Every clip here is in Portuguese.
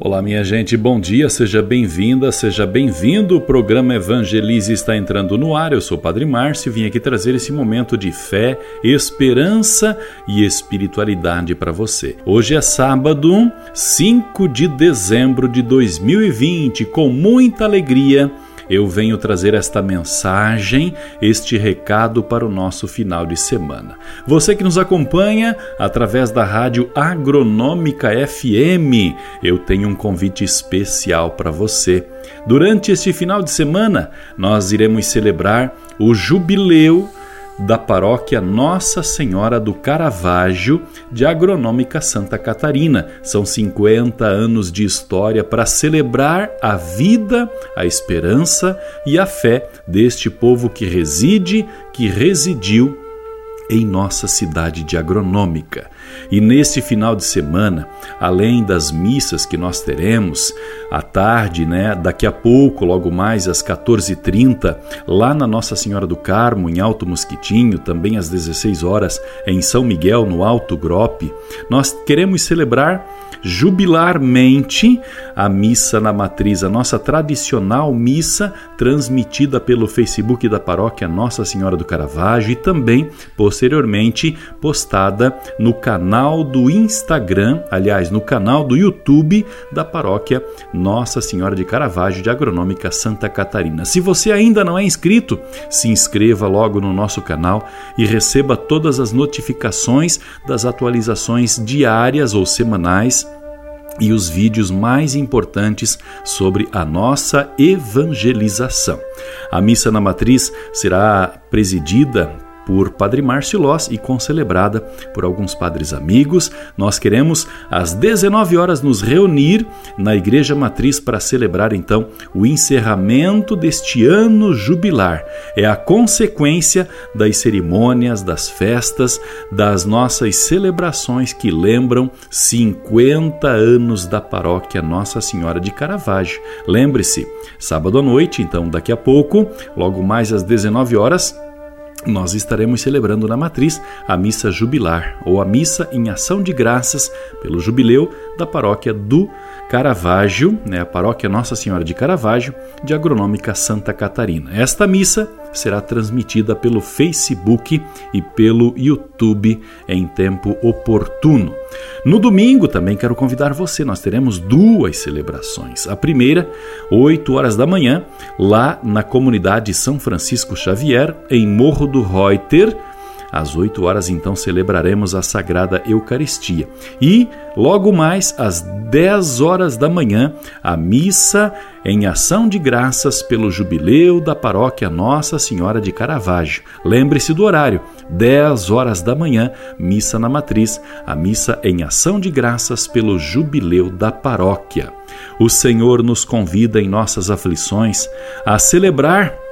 Olá, minha gente, bom dia, seja bem-vinda, seja bem-vindo. O programa Evangelize está entrando no ar. Eu sou o Padre Márcio e vim aqui trazer esse momento de fé, esperança e espiritualidade para você. Hoje é sábado, 5 de dezembro de 2020, com muita alegria eu venho trazer esta mensagem, este recado para o nosso final de semana. Você que nos acompanha através da Rádio Agronômica FM, eu tenho um convite especial para você. Durante este final de semana, nós iremos celebrar o jubileu da paróquia Nossa Senhora do Caravaggio de Agronômica Santa Catarina. São 50 anos de história para celebrar a vida, a esperança e a fé deste povo que reside, que residiu em nossa cidade de Agronômica. E nesse final de semana, além das missas que nós teremos à tarde, né, daqui a pouco, logo mais às 14h30, lá na Nossa Senhora do Carmo, em Alto Mosquitinho, também às 16 horas em São Miguel, no Alto Grope, nós queremos celebrar jubilarmente a missa na matriz, a nossa tradicional missa transmitida pelo Facebook da paróquia Nossa Senhora do Caravaggio e também posteriormente postada no canal do Instagram, aliás, no canal do YouTube da paróquia Nossa Senhora de Caravaggio de Agronômica Santa Catarina. Se você ainda não é inscrito, se inscreva logo no nosso canal e receba todas as notificações das atualizações diárias ou semanais e os vídeos mais importantes sobre a nossa evangelização. A missa na matriz será presidida por Padre Márcio Loss e concelebrada por alguns padres amigos. Nós queremos às 19 horas nos reunir na Igreja Matriz para celebrar então o encerramento deste ano jubilar. É a consequência das cerimônias, das festas, das nossas celebrações que lembram 50 anos da paróquia Nossa Senhora de Caravaggio. Lembre-se, sábado à noite, então daqui a pouco, logo mais às 19 horas, nós estaremos celebrando na matriz a missa jubilar ou a missa em ação de graças pelo jubileu da paróquia do Caravaggio, né, a paróquia Nossa Senhora de Caravaggio, de Agronômica Santa Catarina. Esta missa será transmitida pelo Facebook e pelo YouTube em tempo oportuno. No domingo também quero convidar você, nós teremos duas celebrações. A primeira, 8 horas da manhã, lá na comunidade São Francisco Xavier, em Morro do Reuter, às 8 horas, então, celebraremos a Sagrada Eucaristia. E, logo mais, às 10 horas da manhã, a missa em ação de graças pelo jubileu da paróquia Nossa Senhora de Caravaggio. Lembre-se do horário: 10 horas da manhã, missa na matriz, a missa em ação de graças pelo jubileu da paróquia. O Senhor nos convida em nossas aflições a celebrar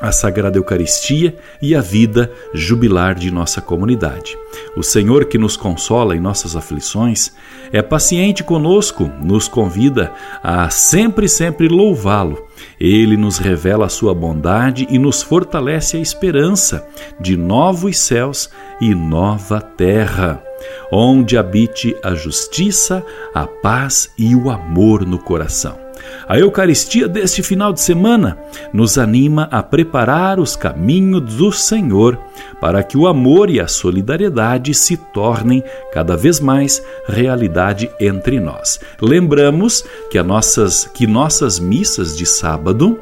a Sagrada Eucaristia e a vida jubilar de nossa comunidade. O Senhor que nos consola em nossas aflições é paciente conosco, nos convida a sempre, sempre louvá-lo. Ele nos revela a sua bondade e nos fortalece a esperança de novos céus e nova terra, onde habite a justiça, a paz e o amor no coração. A Eucaristia deste final de semana nos anima a preparar os caminhos do Senhor para que o amor e a solidariedade se tornem cada vez mais realidade entre nós. Lembramos que, nossas, que nossas missas de sábado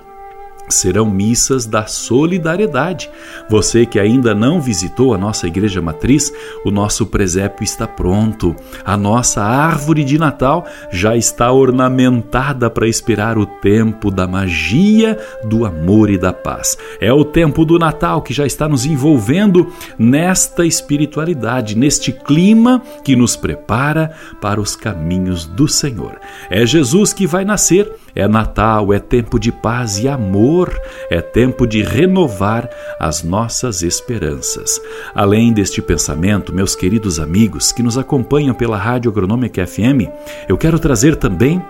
serão missas da solidariedade. Você que ainda não visitou a nossa igreja matriz, o nosso presépio está pronto. A nossa árvore de Natal já está ornamentada para esperar o tempo da magia, do amor e da paz. É o tempo do Natal que já está nos envolvendo nesta espiritualidade, neste clima que nos prepara para os caminhos do Senhor. É Jesus que vai nascer, é Natal, é tempo de paz e amor é tempo de renovar as nossas esperanças. Além deste pensamento, meus queridos amigos que nos acompanham pela Rádio Agronômica FM, eu quero trazer também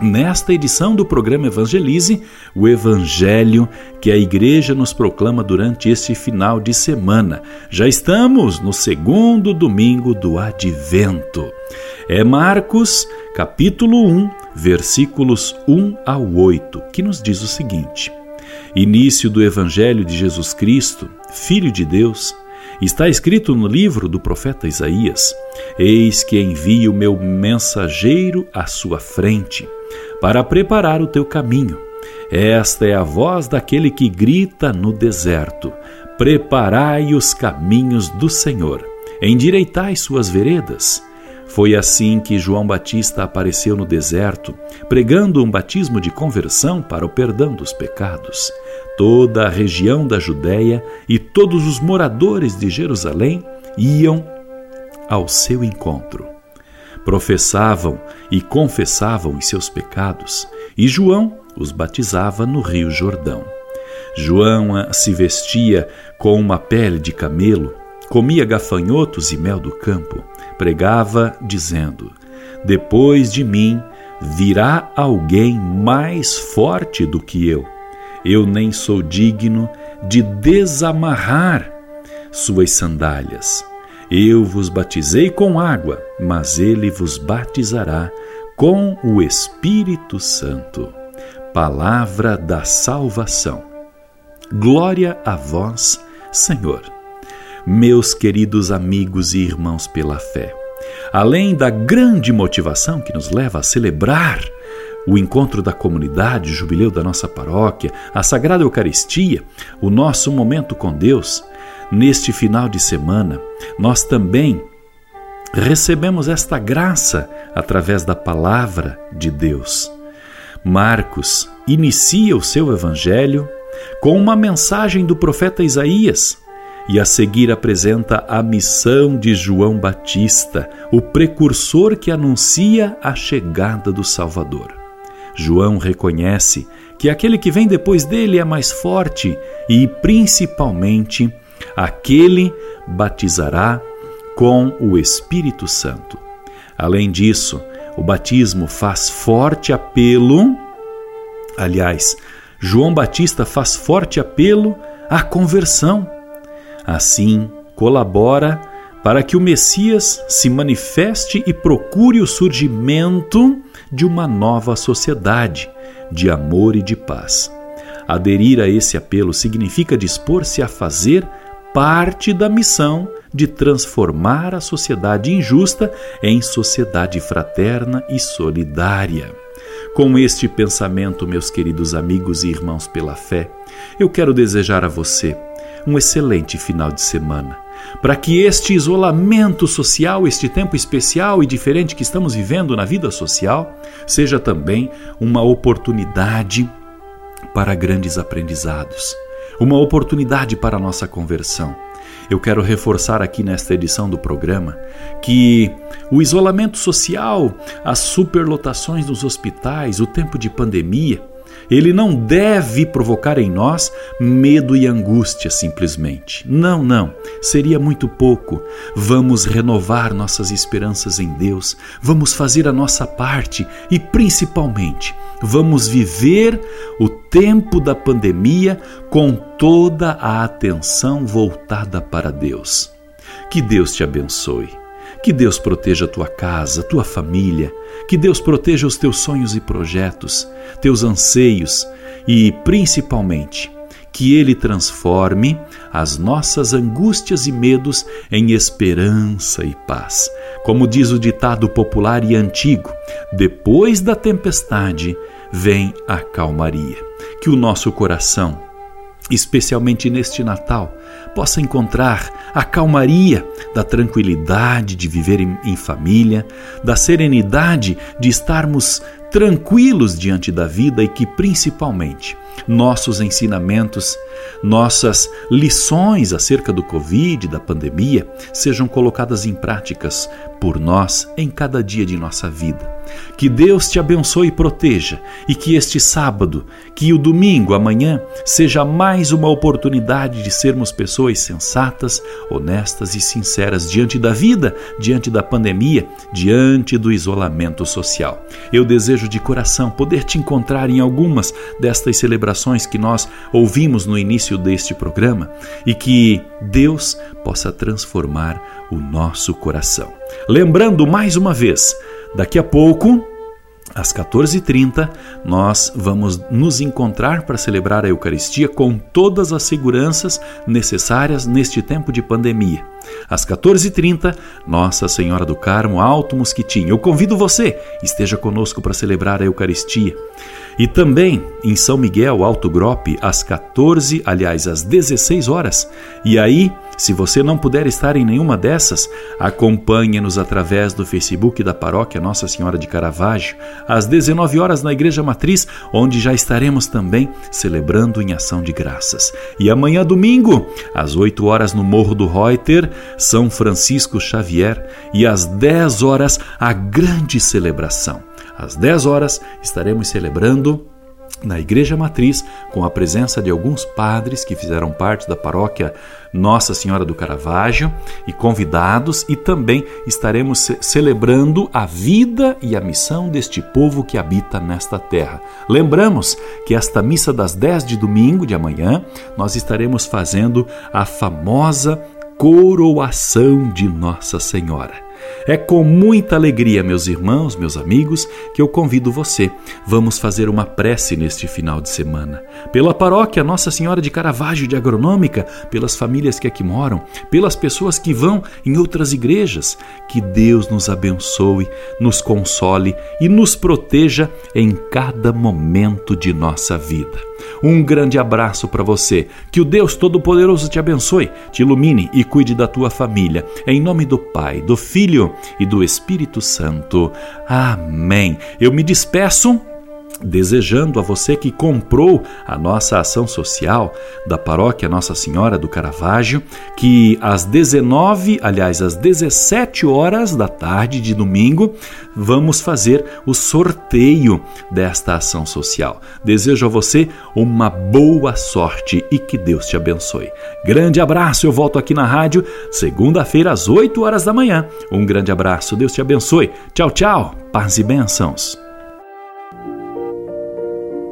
nesta edição do programa Evangelize, o Evangelho que a Igreja nos proclama durante este final de semana. Já estamos no segundo domingo do Advento. É Marcos, capítulo 1, versículos 1 ao 8, que nos diz o seguinte: Início do Evangelho de Jesus Cristo, Filho de Deus Está escrito no livro do profeta Isaías: Eis que envio meu mensageiro à sua frente, para preparar o teu caminho. Esta é a voz daquele que grita no deserto: Preparai os caminhos do Senhor, endireitai suas veredas. Foi assim que João Batista apareceu no deserto, pregando um batismo de conversão para o perdão dos pecados toda a região da Judéia e todos os moradores de Jerusalém iam ao seu encontro. Professavam e confessavam os seus pecados, e João os batizava no Rio Jordão. João se vestia com uma pele de camelo, comia gafanhotos e mel do campo, pregava, dizendo: Depois de mim virá alguém mais forte do que eu eu nem sou digno de desamarrar suas sandálias. Eu vos batizei com água, mas ele vos batizará com o Espírito Santo. Palavra da salvação. Glória a vós, Senhor. Meus queridos amigos e irmãos pela fé, além da grande motivação que nos leva a celebrar o encontro da comunidade, o jubileu da nossa paróquia, a Sagrada Eucaristia, o nosso momento com Deus, neste final de semana, nós também recebemos esta graça através da palavra de Deus. Marcos inicia o seu evangelho com uma mensagem do profeta Isaías e a seguir apresenta a missão de João Batista, o precursor que anuncia a chegada do Salvador. João reconhece que aquele que vem depois dele é mais forte e, principalmente, aquele batizará com o Espírito Santo. Além disso, o batismo faz forte apelo. Aliás, João Batista faz forte apelo à conversão. Assim, colabora para que o Messias se manifeste e procure o surgimento de uma nova sociedade de amor e de paz. Aderir a esse apelo significa dispor-se a fazer parte da missão de transformar a sociedade injusta em sociedade fraterna e solidária. Com este pensamento, meus queridos amigos e irmãos pela fé, eu quero desejar a você um excelente final de semana para que este isolamento social, este tempo especial e diferente que estamos vivendo na vida social, seja também uma oportunidade para grandes aprendizados, uma oportunidade para a nossa conversão. Eu quero reforçar aqui nesta edição do programa que o isolamento social, as superlotações dos hospitais, o tempo de pandemia, ele não deve provocar em nós medo e angústia simplesmente. Não, não, seria muito pouco. Vamos renovar nossas esperanças em Deus, vamos fazer a nossa parte e, principalmente, vamos viver o tempo da pandemia com toda a atenção voltada para Deus. Que Deus te abençoe. Que Deus proteja a tua casa, tua família, que Deus proteja os teus sonhos e projetos, teus anseios e, principalmente, que Ele transforme as nossas angústias e medos em esperança e paz. Como diz o ditado popular e antigo, depois da tempestade vem a calmaria. Que o nosso coração, especialmente neste Natal, possa encontrar a calmaria da tranquilidade de viver em, em, família, da serenidade de estarmos tranquilos diante da vida e que, principalmente, nossos ensinamentos nossas lições acerca do Covid, da pandemia, sejam colocadas em práticas por nós em cada dia de nossa vida. Que Deus te abençoe e proteja, e que este sábado, que o domingo, amanhã, seja mais uma oportunidade de sermos pessoas sensatas, honestas e sinceras diante da vida, diante da pandemia, diante do isolamento social. Eu desejo de coração poder te encontrar em algumas destas celebrações que nós ouvimos no início deste programa e que Deus possa transformar o nosso coração. Lembrando mais uma vez, daqui a pouco às 14h30, nós vamos nos encontrar para celebrar a Eucaristia com todas as seguranças necessárias neste tempo de pandemia. Às 14h30, Nossa Senhora do Carmo, Alto Mosquitinho. Eu convido você, esteja conosco para celebrar a Eucaristia. E também em São Miguel, Alto Grope, às 14, aliás, às 16 horas. E aí, se você não puder estar em nenhuma dessas, acompanhe-nos através do Facebook da Paróquia Nossa Senhora de Caravaggio, às 19 horas na Igreja Matriz, onde já estaremos também celebrando em ação de graças. E amanhã, domingo, às 8 horas no Morro do Reuter, São Francisco Xavier, e às 10 horas, a grande celebração às 10 horas, estaremos celebrando na Igreja Matriz, com a presença de alguns padres que fizeram parte da paróquia Nossa Senhora do Caravaggio e convidados, e também estaremos celebrando a vida e a missão deste povo que habita nesta terra. Lembramos que esta missa das 10 de domingo de amanhã, nós estaremos fazendo a famosa coroação de Nossa Senhora. É com muita alegria, meus irmãos, meus amigos, que eu convido você. Vamos fazer uma prece neste final de semana. Pela paróquia Nossa Senhora de Caravaggio de Agronômica, pelas famílias que aqui moram, pelas pessoas que vão em outras igrejas. Que Deus nos abençoe, nos console e nos proteja em cada momento de nossa vida. Um grande abraço para você. Que o Deus Todo-Poderoso te abençoe, te ilumine e cuide da tua família. Em nome do Pai, do Filho e do Espírito Santo. Amém. Eu me despeço desejando a você que comprou a nossa ação social da paróquia Nossa Senhora do Caravaggio, que às 19, aliás, às 17 horas da tarde de domingo, vamos fazer o sorteio desta ação social. Desejo a você uma boa sorte e que Deus te abençoe. Grande abraço, eu volto aqui na rádio segunda-feira às 8 horas da manhã. Um grande abraço, Deus te abençoe. Tchau, tchau. Paz e bênçãos.